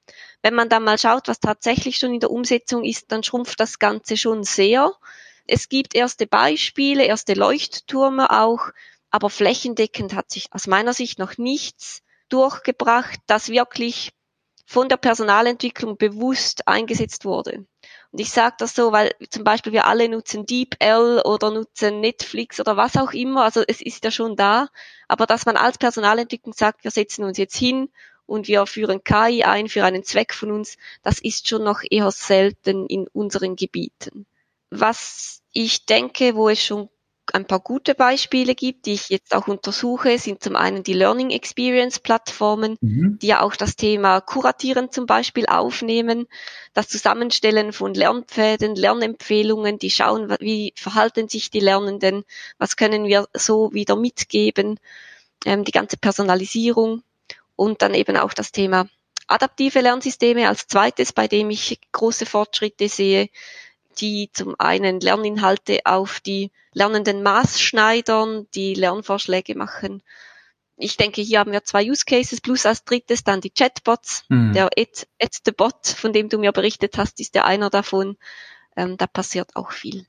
Wenn man dann mal schaut, was tatsächlich schon in der Umsetzung ist, dann schrumpft das Ganze schon sehr. Es gibt erste Beispiele, erste Leuchttürme auch, aber flächendeckend hat sich aus meiner Sicht noch nichts durchgebracht, das wirklich von der Personalentwicklung bewusst eingesetzt wurde. Und ich sage das so, weil zum Beispiel wir alle nutzen DeepL oder nutzen Netflix oder was auch immer. Also es ist ja schon da. Aber dass man als Personalentwicklung sagt, wir setzen uns jetzt hin und wir führen KI ein für einen Zweck von uns, das ist schon noch eher selten in unseren Gebieten. Was ich denke, wo es schon ein paar gute Beispiele gibt, die ich jetzt auch untersuche, sind zum einen die Learning Experience Plattformen, mhm. die ja auch das Thema Kuratieren zum Beispiel aufnehmen, das Zusammenstellen von Lernpfäden, Lernempfehlungen, die schauen, wie verhalten sich die Lernenden, was können wir so wieder mitgeben, ähm, die ganze Personalisierung und dann eben auch das Thema adaptive Lernsysteme als zweites, bei dem ich große Fortschritte sehe, die zum einen Lerninhalte auf die Lernenden maßschneidern, die Lernvorschläge machen. Ich denke, hier haben wir zwei Use Cases plus als drittes dann die Chatbots. Mhm. Der Ed, Ed the Bot, von dem du mir berichtet hast, ist der einer davon. Ähm, da passiert auch viel.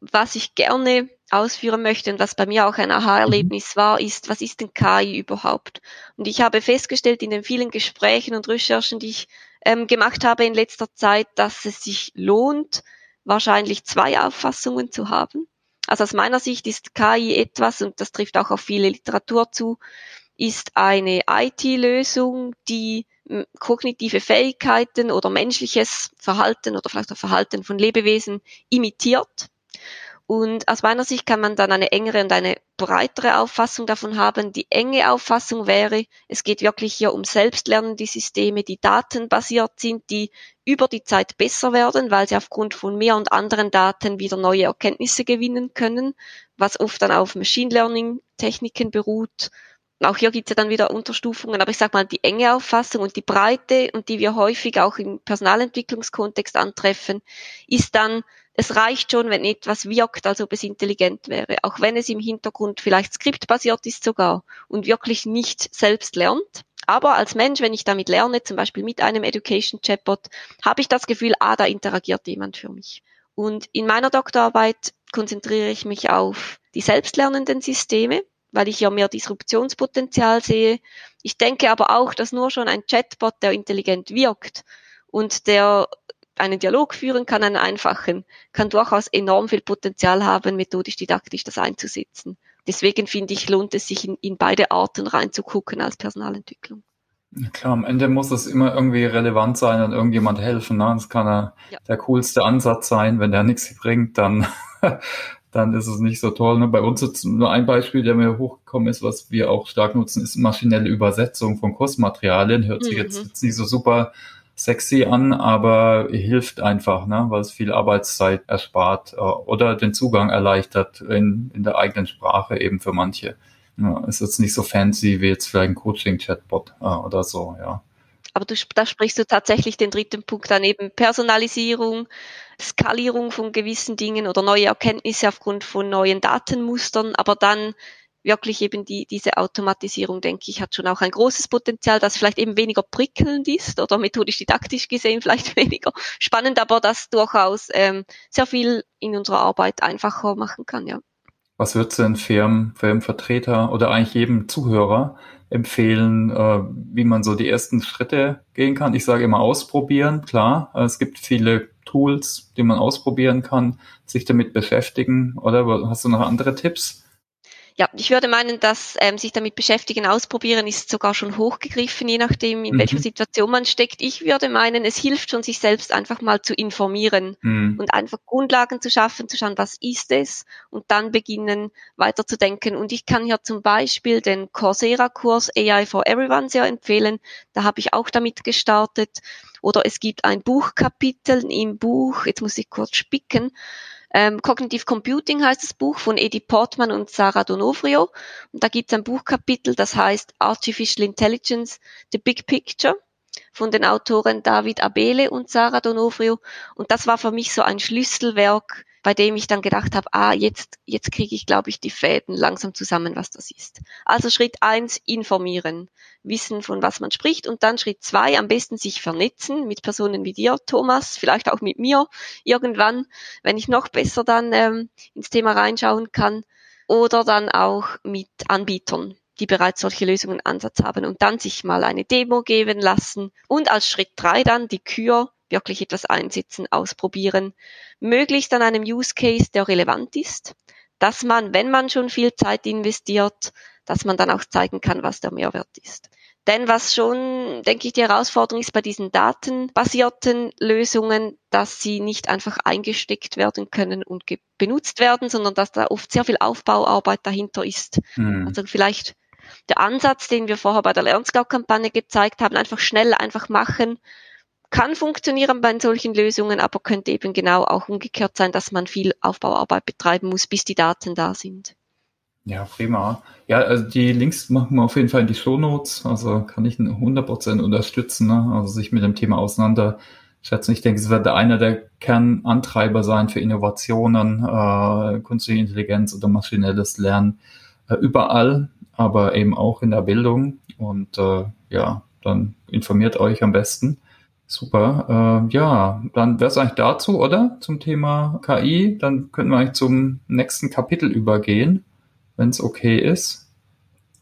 Was ich gerne ausführen möchte und was bei mir auch ein Aha-Erlebnis mhm. war, ist, was ist denn KI überhaupt? Und ich habe festgestellt in den vielen Gesprächen und Recherchen, die ich ähm, gemacht habe in letzter Zeit, dass es sich lohnt, wahrscheinlich zwei Auffassungen zu haben. Also aus meiner Sicht ist KI etwas, und das trifft auch auf viele Literatur zu, ist eine IT-Lösung, die hm, kognitive Fähigkeiten oder menschliches Verhalten oder vielleicht auch Verhalten von Lebewesen imitiert und aus meiner Sicht kann man dann eine engere und eine breitere Auffassung davon haben. Die enge Auffassung wäre, es geht wirklich hier um selbstlernende Systeme, die datenbasiert sind, die über die Zeit besser werden, weil sie aufgrund von mehr und anderen Daten wieder neue Erkenntnisse gewinnen können, was oft dann auf Machine Learning Techniken beruht. Auch hier gibt es ja dann wieder Unterstufungen, aber ich sage mal, die enge Auffassung und die Breite und die wir häufig auch im Personalentwicklungskontext antreffen, ist dann es reicht schon, wenn etwas wirkt, als ob es intelligent wäre, auch wenn es im Hintergrund vielleicht skriptbasiert ist sogar und wirklich nicht selbst lernt. Aber als Mensch, wenn ich damit lerne, zum Beispiel mit einem Education Chatbot, habe ich das Gefühl, ah, da interagiert jemand für mich. Und in meiner Doktorarbeit konzentriere ich mich auf die selbstlernenden Systeme, weil ich ja mehr Disruptionspotenzial sehe. Ich denke aber auch, dass nur schon ein Chatbot, der intelligent wirkt und der einen Dialog führen kann, einen einfachen, kann durchaus enorm viel Potenzial haben, methodisch didaktisch das einzusetzen. Deswegen finde ich, lohnt es sich in, in beide Arten reinzugucken als Personalentwicklung. Ja, klar, am Ende muss es immer irgendwie relevant sein und irgendjemand helfen. Ne? Das kann ja. der coolste Ansatz sein. Wenn der nichts bringt, dann, <laughs> dann ist es nicht so toll. Ne? Bei uns ist nur ein Beispiel, der mir hochgekommen ist, was wir auch stark nutzen, ist maschinelle Übersetzung von Kursmaterialien. Hört sich mhm. jetzt nicht so super sexy an, aber hilft einfach, ne, weil es viel Arbeitszeit erspart äh, oder den Zugang erleichtert in, in der eigenen Sprache eben für manche. Ja, ist jetzt nicht so fancy wie jetzt vielleicht ein Coaching-Chatbot äh, oder so, ja. Aber du, da sprichst du tatsächlich den dritten Punkt an, eben Personalisierung, Skalierung von gewissen Dingen oder neue Erkenntnisse aufgrund von neuen Datenmustern, aber dann wirklich eben die, diese Automatisierung, denke ich, hat schon auch ein großes Potenzial, das vielleicht eben weniger prickelnd ist oder methodisch didaktisch gesehen vielleicht <laughs> weniger spannend, aber das durchaus ähm, sehr viel in unserer Arbeit einfacher machen kann, ja. Was würdest du denn Firmen, Firmenvertreter oder eigentlich jedem Zuhörer empfehlen, äh, wie man so die ersten Schritte gehen kann? Ich sage immer ausprobieren, klar. Es gibt viele Tools, die man ausprobieren kann, sich damit beschäftigen. Oder hast du noch andere Tipps? Ja, ich würde meinen, dass ähm, sich damit beschäftigen, ausprobieren ist sogar schon hochgegriffen, je nachdem, in mhm. welcher Situation man steckt. Ich würde meinen, es hilft schon, sich selbst einfach mal zu informieren mhm. und einfach Grundlagen zu schaffen, zu schauen, was ist es und dann beginnen weiterzudenken. Und ich kann hier zum Beispiel den Coursera-Kurs AI for Everyone sehr empfehlen. Da habe ich auch damit gestartet. Oder es gibt ein Buchkapitel im Buch, jetzt muss ich kurz spicken, ähm, Cognitive Computing heißt das Buch von Eddie Portman und Sarah Donofrio. Und da gibt es ein Buchkapitel, das heißt Artificial Intelligence, The Big Picture von den Autoren David Abele und Sarah Donofrio. Und das war für mich so ein Schlüsselwerk, bei dem ich dann gedacht habe, ah, jetzt, jetzt kriege ich, glaube ich, die Fäden langsam zusammen, was das ist. Also Schritt eins, informieren, wissen, von was man spricht. Und dann Schritt zwei, am besten sich vernetzen mit Personen wie dir, Thomas, vielleicht auch mit mir irgendwann, wenn ich noch besser dann ähm, ins Thema reinschauen kann. Oder dann auch mit Anbietern, die bereits solche Lösungen Ansatz haben und dann sich mal eine Demo geben lassen. Und als Schritt drei dann die Kür wirklich etwas einsetzen, ausprobieren, möglichst an einem Use Case, der relevant ist, dass man, wenn man schon viel Zeit investiert, dass man dann auch zeigen kann, was der Mehrwert ist. Denn was schon, denke ich, die Herausforderung ist bei diesen datenbasierten Lösungen, dass sie nicht einfach eingesteckt werden können und benutzt werden, sondern dass da oft sehr viel Aufbauarbeit dahinter ist. Mhm. Also vielleicht der Ansatz, den wir vorher bei der Lernscout-Kampagne gezeigt haben, einfach schnell, einfach machen, kann funktionieren bei solchen Lösungen, aber könnte eben genau auch umgekehrt sein, dass man viel Aufbauarbeit betreiben muss, bis die Daten da sind. Ja, prima. Ja, also die Links machen wir auf jeden Fall in die Show Notes. Also kann ich 100% unterstützen, ne? also sich mit dem Thema auseinandersetzen. Ich denke, es wird einer der Kernantreiber sein für Innovationen, äh, künstliche Intelligenz oder maschinelles Lernen äh, überall, aber eben auch in der Bildung. Und äh, ja, dann informiert euch am besten. Super. Äh, ja, dann wäre es eigentlich dazu, oder? Zum Thema KI. Dann könnten wir eigentlich zum nächsten Kapitel übergehen wenn es okay ist.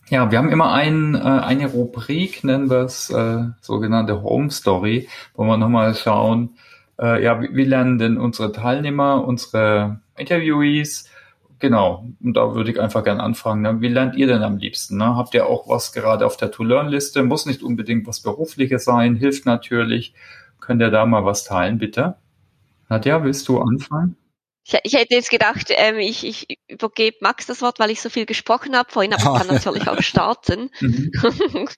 Ja, wir haben immer ein, äh, eine Rubrik, nennen wir es äh, sogenannte Home Story, wo wir nochmal schauen, äh, ja, wie, wie lernen denn unsere Teilnehmer, unsere Interviewees, genau, und da würde ich einfach gerne anfangen, ne? wie lernt ihr denn am liebsten? Ne? Habt ihr auch was gerade auf der To-Learn-Liste? Muss nicht unbedingt was Berufliches sein, hilft natürlich. Könnt ihr da mal was teilen, bitte? Nadja, willst du anfangen? Ich, ich hätte jetzt gedacht, ähm, ich, ich übergebe Max das Wort, weil ich so viel gesprochen habe vorhin, aber ich kann <laughs> natürlich auch starten. Mhm. <laughs>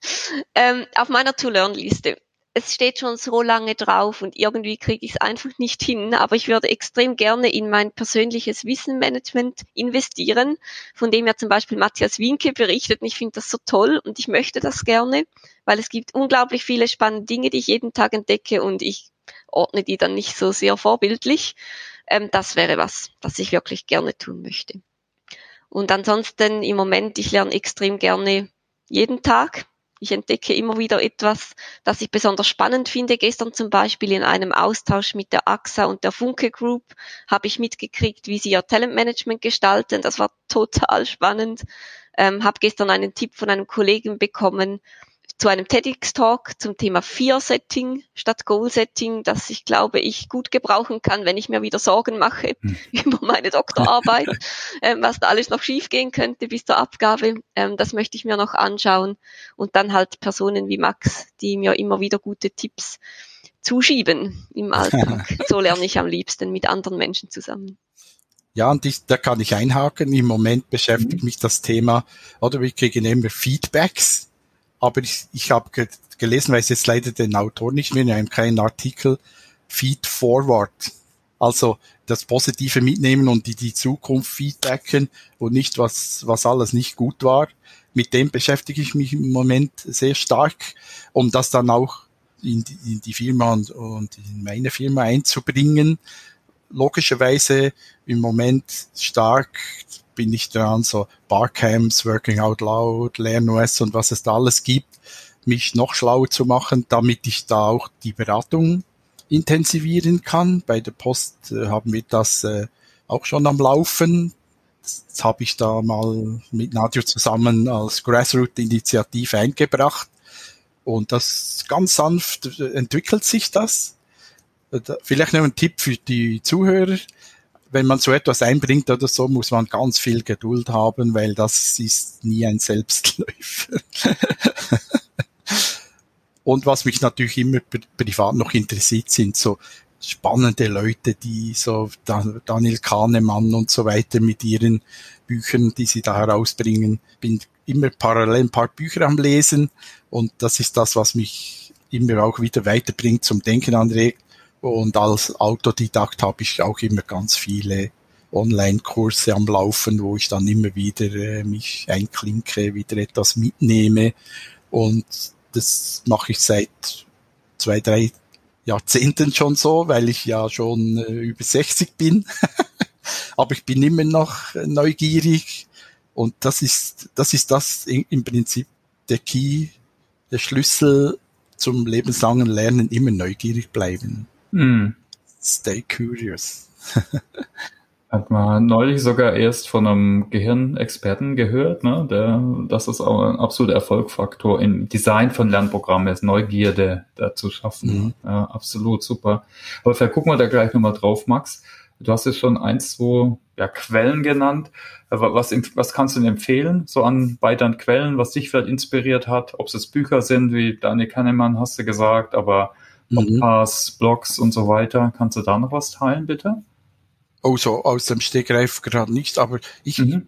ähm, auf meiner To-Learn-Liste. Es steht schon so lange drauf und irgendwie kriege ich es einfach <laughs> nicht hin, aber ich würde extrem gerne in mein persönliches Wissenmanagement investieren, von dem ja zum Beispiel Matthias Winke berichtet und ich finde das so toll und ich möchte das gerne, weil es gibt unglaublich viele spannende Dinge, die ich jeden Tag entdecke und ich ordne die dann nicht so sehr vorbildlich. Ähm, das wäre was, was ich wirklich gerne tun möchte. Und ansonsten im Moment, ich lerne extrem gerne jeden Tag. Ich entdecke immer wieder etwas, das ich besonders spannend finde. Gestern zum Beispiel in einem Austausch mit der AXA und der Funke Group habe ich mitgekriegt, wie sie ihr Talentmanagement gestalten. Das war total spannend. Ähm, habe gestern einen Tipp von einem Kollegen bekommen, zu einem TEDx-Talk zum Thema Fear-Setting statt Goal-Setting, das ich glaube, ich gut gebrauchen kann, wenn ich mir wieder Sorgen mache hm. <laughs> über meine Doktorarbeit, <laughs> ähm, was da alles noch schiefgehen könnte bis zur Abgabe. Ähm, das möchte ich mir noch anschauen. Und dann halt Personen wie Max, die mir immer wieder gute Tipps zuschieben im Alltag. <laughs> so lerne ich am liebsten mit anderen Menschen zusammen. Ja, und ich, da kann ich einhaken. Im Moment beschäftigt mhm. mich das Thema, oder wir kriegen immer Feedbacks aber ich, ich habe ge gelesen, weiß jetzt leider den Autor nicht mehr, in einem kleinen Artikel, Feed Forward. Also das Positive mitnehmen und die, die Zukunft feedbacken und nicht, was, was alles nicht gut war. Mit dem beschäftige ich mich im Moment sehr stark, um das dann auch in die, in die Firma und, und in meine Firma einzubringen. Logischerweise im Moment stark bin ich dran, so Barcamps, Working Out Loud, LernOS und was es da alles gibt, mich noch schlauer zu machen, damit ich da auch die Beratung intensivieren kann. Bei der Post äh, haben wir das äh, auch schon am Laufen. Das habe ich da mal mit Nadio zusammen als Grassroot-Initiative eingebracht. Und das ganz sanft entwickelt sich das. Äh, vielleicht noch ein Tipp für die Zuhörer wenn man so etwas einbringt oder so, muss man ganz viel Geduld haben, weil das ist nie ein Selbstläufer. <laughs> und was mich natürlich immer privat noch interessiert, sind so spannende Leute, die so Daniel Kahnemann und so weiter mit ihren Büchern, die sie da herausbringen. Bin immer parallel ein paar Bücher am Lesen und das ist das, was mich immer auch wieder weiterbringt, zum Denken anregt und als Autodidakt habe ich auch immer ganz viele Online-Kurse am Laufen, wo ich dann immer wieder äh, mich einklinke, wieder etwas mitnehme. Und das mache ich seit zwei, drei Jahrzehnten schon so, weil ich ja schon äh, über 60 bin. <laughs> Aber ich bin immer noch neugierig. Und das ist, das ist das im Prinzip der Key, der Schlüssel zum lebenslangen Lernen, immer neugierig bleiben. Hm. Stay curious. <laughs> Hat man neulich sogar erst von einem Gehirnexperten gehört, ne? Der, das ist auch ein absoluter Erfolgfaktor im Design von Lernprogrammen ist, Neugierde dazu schaffen. Mhm. Ja, absolut super. Aber vielleicht gucken wir da gleich nochmal drauf, Max. Du hast jetzt schon eins, zwei ja, Quellen genannt. Was, was kannst du denn empfehlen, so an weiteren Quellen, was dich vielleicht inspiriert hat? Ob es Bücher sind, wie Daniel Kahnemann hast du gesagt, aber. Podcasts, mhm. Blogs und so weiter. Kannst du da noch was teilen, bitte? Oh, so aus dem Stegreif gerade nicht, aber ich mhm.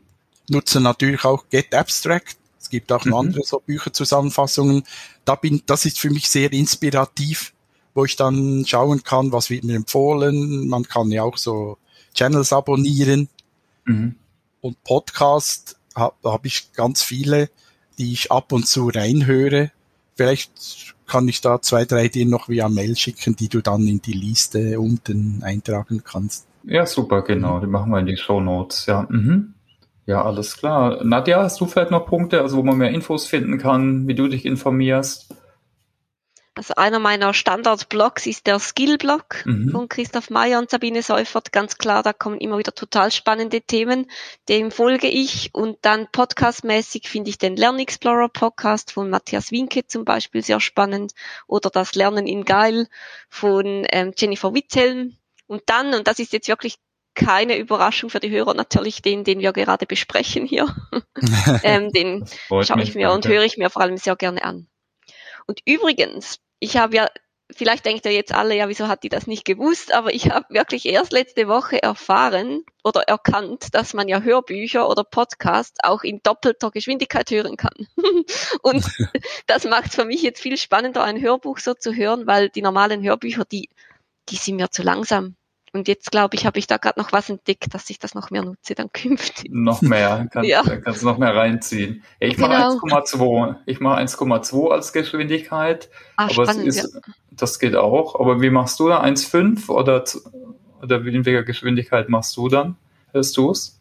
nutze natürlich auch Get Abstract. Es gibt auch mhm. andere so Bücherzusammenfassungen. Da bin, das ist für mich sehr inspirativ, wo ich dann schauen kann, was wird mir empfohlen. Man kann ja auch so Channels abonnieren. Mhm. Und Podcast habe hab ich ganz viele, die ich ab und zu reinhöre. Vielleicht kann ich da zwei, drei dir noch via Mail schicken, die du dann in die Liste unten eintragen kannst. Ja, super, genau. Die machen wir in die Show Notes, ja. Mhm. Ja, alles klar. Nadja, hast du vielleicht noch Punkte, also wo man mehr Infos finden kann, wie du dich informierst? Also einer meiner Standard-Blogs ist der Skill-Blog mhm. von Christoph Meyer und Sabine Seufert. Ganz klar, da kommen immer wieder total spannende Themen. Dem folge ich. Und dann podcastmäßig finde ich den Lern Explorer Podcast von Matthias Winke zum Beispiel sehr spannend. Oder das Lernen in Geil von ähm, Jennifer Witthelm. Und dann, und das ist jetzt wirklich keine Überraschung für die Hörer, natürlich den, den wir gerade besprechen hier. <laughs> ähm, den schaue ich mir und höre ich mir vor allem sehr gerne an. Und übrigens, ich habe ja, vielleicht denkt ihr jetzt alle, ja, wieso hat die das nicht gewusst, aber ich habe wirklich erst letzte Woche erfahren oder erkannt, dass man ja Hörbücher oder Podcasts auch in doppelter Geschwindigkeit hören kann. <laughs> Und <laughs> das macht es für mich jetzt viel spannender, ein Hörbuch so zu hören, weil die normalen Hörbücher, die, die sind mir zu langsam. Und jetzt glaube ich, habe ich da gerade noch was entdeckt, dass ich das noch mehr nutze dann künftig. Noch mehr, <laughs> kannst, ja. kannst du noch mehr reinziehen. Ja, ich mache genau. 1,2. Ich mache 1,2 als Geschwindigkeit. Ah, aber spannend, es ist, ja. das geht auch. Aber wie machst du da? 1,5 oder, oder wie in welcher Geschwindigkeit machst du dann? Hörst du es?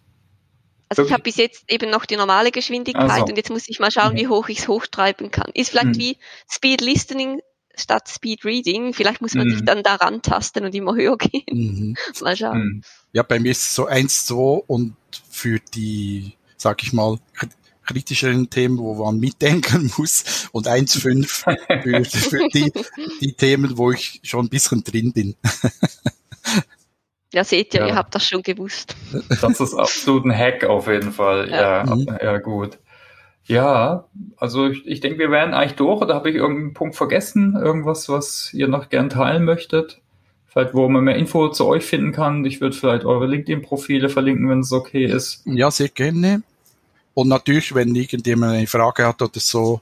Also ich habe bis jetzt eben noch die normale Geschwindigkeit also. und jetzt muss ich mal schauen, mhm. wie hoch ich es hochtreiben kann. Ist vielleicht mhm. wie Speed Listening statt Speed Reading. Vielleicht muss man mhm. sich dann da rantasten und immer höher <laughs> gehen. Mhm. mal schauen. Mhm. Ja, bei mir ist es so 1, 2 und für die, sag ich mal, kritischeren Themen, wo man mitdenken <laughs> muss und 1,5 für, für die, <laughs> die Themen, wo ich schon ein bisschen drin bin. Ja, seht ihr, ja. ihr habt das schon gewusst. Das ist absolut ein Hack auf jeden Fall. Ja, ja, mhm. ja gut. Ja, also ich, ich denke, wir wären eigentlich durch oder habe ich irgendeinen Punkt vergessen? Irgendwas, was ihr noch gern teilen möchtet? Vielleicht, wo man mehr Info zu euch finden kann. Ich würde vielleicht eure LinkedIn-Profile verlinken, wenn es okay ist. Ja, sehr gerne. Und natürlich, wenn irgendjemand eine Frage hat oder so,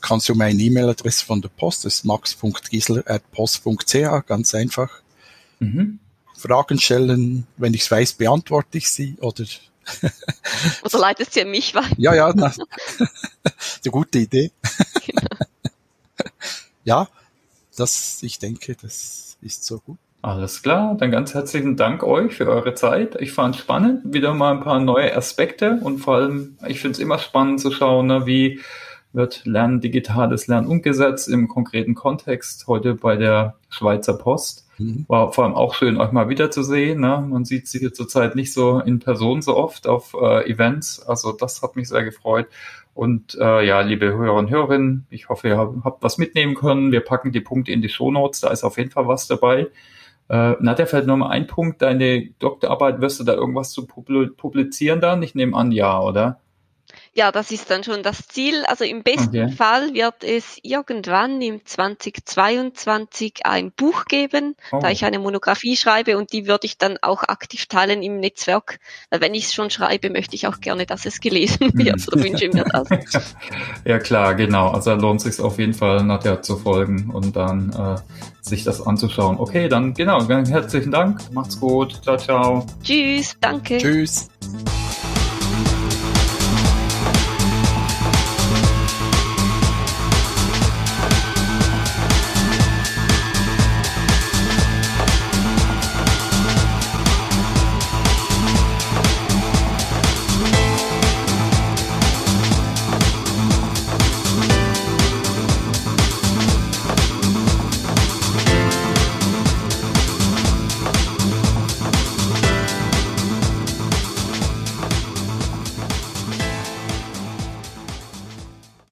kannst du meine E-Mail-Adresse von der Post, das ist max.gisler.post.ch, ganz einfach. Mhm. Fragen stellen, wenn ich es weiß, beantworte ich sie oder oder leitest du an mich weiter? Ja, ja, na, <laughs> eine gute Idee. Genau. ja, das, ich denke, das ist so gut. Alles klar, dann ganz herzlichen Dank euch für eure Zeit. Ich fand es spannend, wieder mal ein paar neue Aspekte und vor allem, ich finde es immer spannend zu schauen, ne, wie wird Lernen, digitales Lernen umgesetzt im konkreten Kontext. Heute bei der Schweizer Post. Mhm. War vor allem auch schön, euch mal wiederzusehen. Ne? Man sieht sie zurzeit nicht so in Person so oft auf äh, Events. Also das hat mich sehr gefreut. Und äh, ja, liebe Hörer und Hörerinnen, ich hoffe, ihr habt was mitnehmen können. Wir packen die Punkte in die Shownotes, da ist auf jeden Fall was dabei. Äh, Nadja, fällt nur mal ein Punkt, deine Doktorarbeit, wirst du da irgendwas zu publizieren dann? Ich nehme an, ja, oder? Ja, das ist dann schon das Ziel. Also im besten okay. Fall wird es irgendwann im 2022 ein Buch geben, oh. da ich eine Monographie schreibe und die würde ich dann auch aktiv teilen im Netzwerk. Weil wenn ich es schon schreibe, möchte ich auch gerne, dass es gelesen wird oder wünsche mir das. <laughs> ja klar, genau. Also lohnt sich auf jeden Fall Nadja zu folgen und dann äh, sich das anzuschauen. Okay, dann genau, herzlichen Dank. Macht's gut. Ciao, ciao. Tschüss, danke. Tschüss.